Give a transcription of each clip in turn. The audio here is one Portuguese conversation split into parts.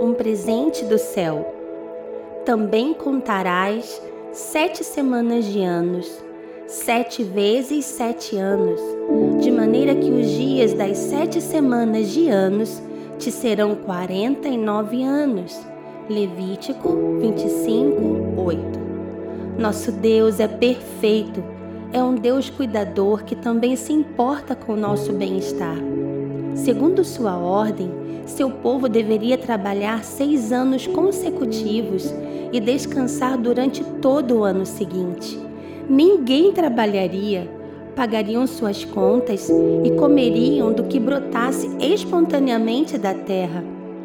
um presente do céu. Também contarás sete semanas de anos, sete vezes sete anos, de maneira que os dias das sete semanas de anos te serão quarenta e nove anos. Levítico 25, 8. Nosso Deus é perfeito, é um Deus cuidador que também se importa com o nosso bem-estar. Segundo sua ordem, seu povo deveria trabalhar seis anos consecutivos e descansar durante todo o ano seguinte. Ninguém trabalharia, pagariam suas contas e comeriam do que brotasse espontaneamente da terra.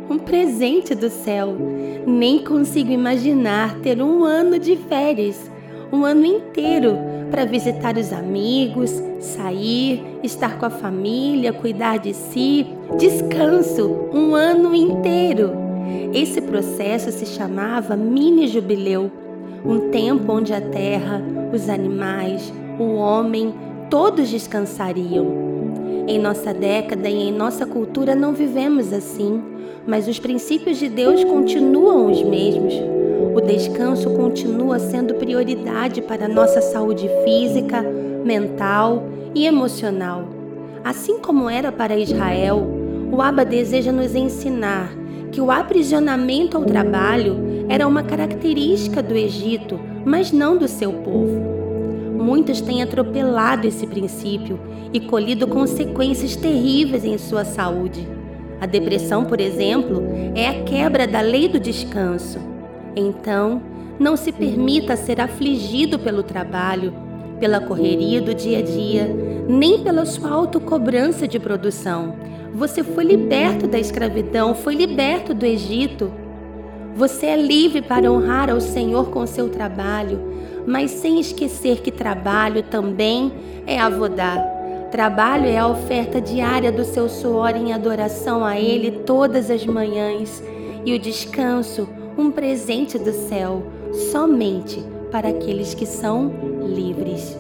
Um presente do céu. Nem consigo imaginar ter um ano de férias, um ano inteiro para visitar os amigos, sair, estar com a família, cuidar de si. Descanso um ano inteiro. Esse processo se chamava mini jubileu, um tempo onde a terra, os animais, o homem, todos descansariam. Em nossa década e em nossa cultura não vivemos assim, mas os princípios de Deus continuam os mesmos. O descanso continua sendo prioridade para nossa saúde física, mental e emocional. Assim como era para Israel, o Abba deseja nos ensinar que o aprisionamento ao trabalho era uma característica do Egito, mas não do seu povo. Muitos têm atropelado esse princípio e colhido consequências terríveis em sua saúde. A depressão, por exemplo, é a quebra da lei do descanso. Então, não se permita ser afligido pelo trabalho, pela correria do dia a dia, nem pela sua autocobrança de produção. Você foi liberto da escravidão, foi liberto do Egito. Você é livre para honrar ao Senhor com seu trabalho, mas sem esquecer que trabalho também é avodar. Trabalho é a oferta diária do seu suor em adoração a Ele todas as manhãs e o descanso um presente do céu somente para aqueles que são livres.